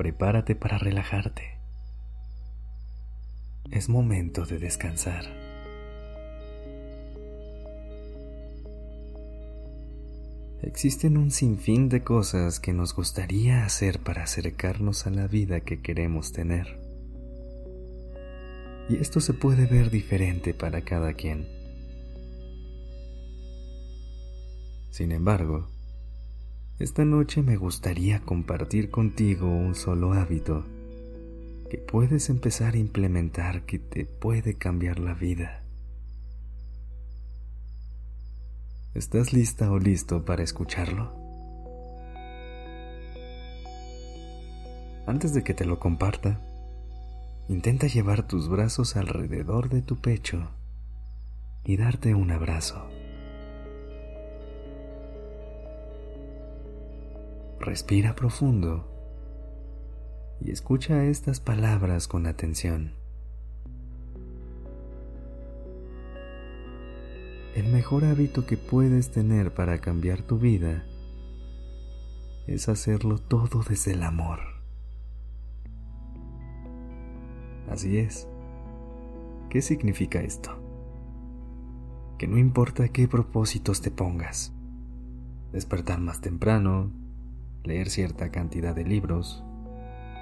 Prepárate para relajarte. Es momento de descansar. Existen un sinfín de cosas que nos gustaría hacer para acercarnos a la vida que queremos tener. Y esto se puede ver diferente para cada quien. Sin embargo, esta noche me gustaría compartir contigo un solo hábito que puedes empezar a implementar que te puede cambiar la vida. ¿Estás lista o listo para escucharlo? Antes de que te lo comparta, intenta llevar tus brazos alrededor de tu pecho y darte un abrazo. Respira profundo y escucha estas palabras con atención. El mejor hábito que puedes tener para cambiar tu vida es hacerlo todo desde el amor. Así es. ¿Qué significa esto? Que no importa qué propósitos te pongas, despertar más temprano, leer cierta cantidad de libros,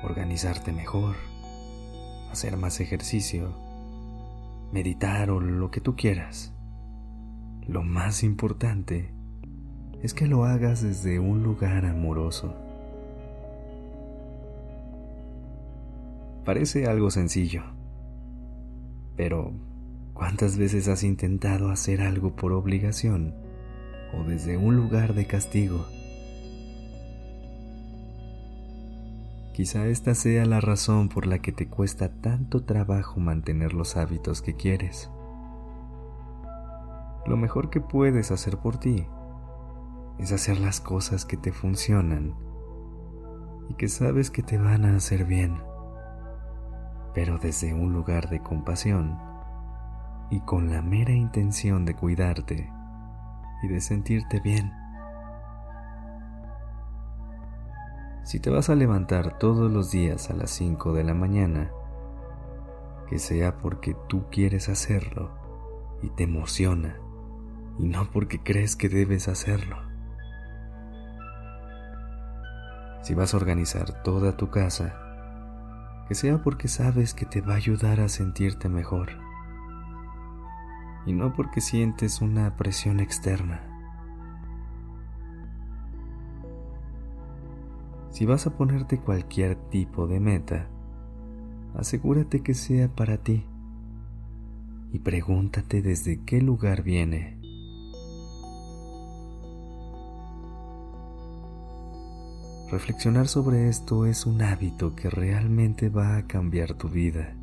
organizarte mejor, hacer más ejercicio, meditar o lo que tú quieras. Lo más importante es que lo hagas desde un lugar amoroso. Parece algo sencillo, pero ¿cuántas veces has intentado hacer algo por obligación o desde un lugar de castigo? Quizá esta sea la razón por la que te cuesta tanto trabajo mantener los hábitos que quieres. Lo mejor que puedes hacer por ti es hacer las cosas que te funcionan y que sabes que te van a hacer bien, pero desde un lugar de compasión y con la mera intención de cuidarte y de sentirte bien. Si te vas a levantar todos los días a las 5 de la mañana, que sea porque tú quieres hacerlo y te emociona, y no porque crees que debes hacerlo. Si vas a organizar toda tu casa, que sea porque sabes que te va a ayudar a sentirte mejor, y no porque sientes una presión externa. Si vas a ponerte cualquier tipo de meta, asegúrate que sea para ti y pregúntate desde qué lugar viene. Reflexionar sobre esto es un hábito que realmente va a cambiar tu vida.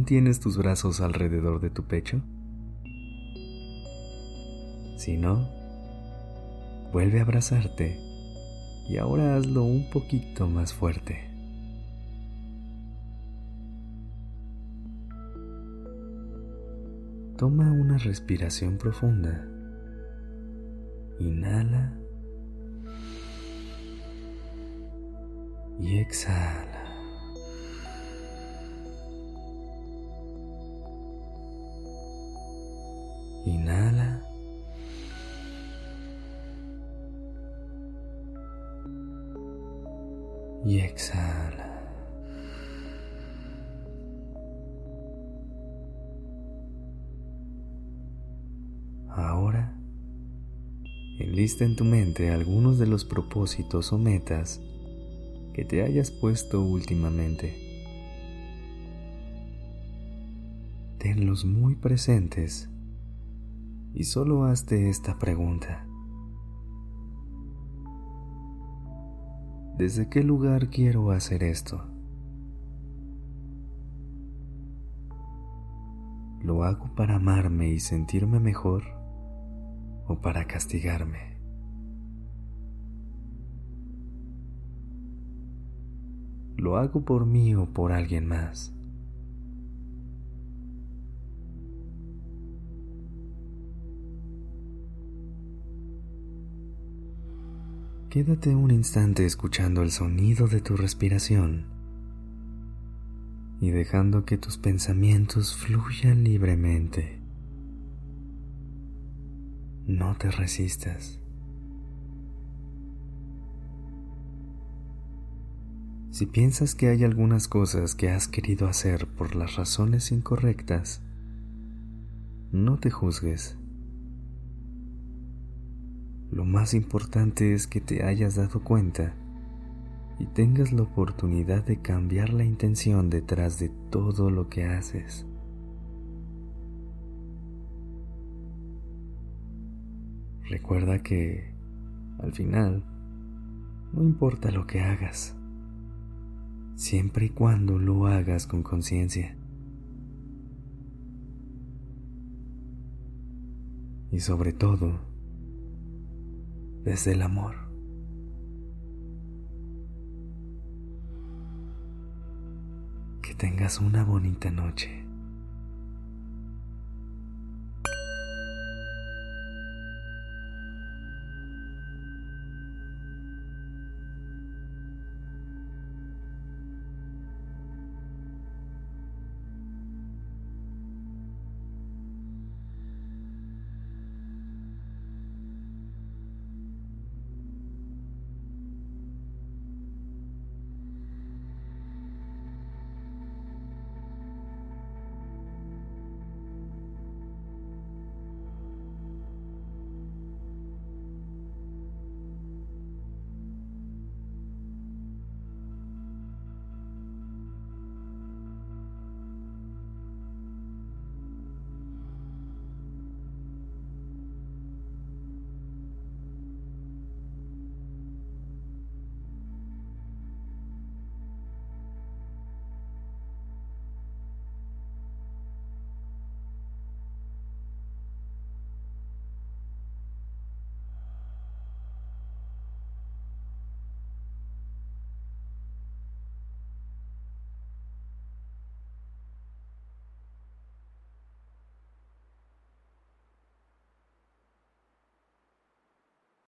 ¿Aún tienes tus brazos alrededor de tu pecho? Si no, vuelve a abrazarte y ahora hazlo un poquito más fuerte. Toma una respiración profunda. Inhala y exhala. Inhala. Y exhala. Ahora, enlista en tu mente algunos de los propósitos o metas que te hayas puesto últimamente. tenlos muy presentes y solo hazte esta pregunta. ¿Desde qué lugar quiero hacer esto? ¿Lo hago para amarme y sentirme mejor o para castigarme? ¿Lo hago por mí o por alguien más? Quédate un instante escuchando el sonido de tu respiración y dejando que tus pensamientos fluyan libremente. No te resistas. Si piensas que hay algunas cosas que has querido hacer por las razones incorrectas, no te juzgues. Lo más importante es que te hayas dado cuenta y tengas la oportunidad de cambiar la intención detrás de todo lo que haces. Recuerda que, al final, no importa lo que hagas, siempre y cuando lo hagas con conciencia. Y sobre todo, desde el amor. Que tengas una bonita noche.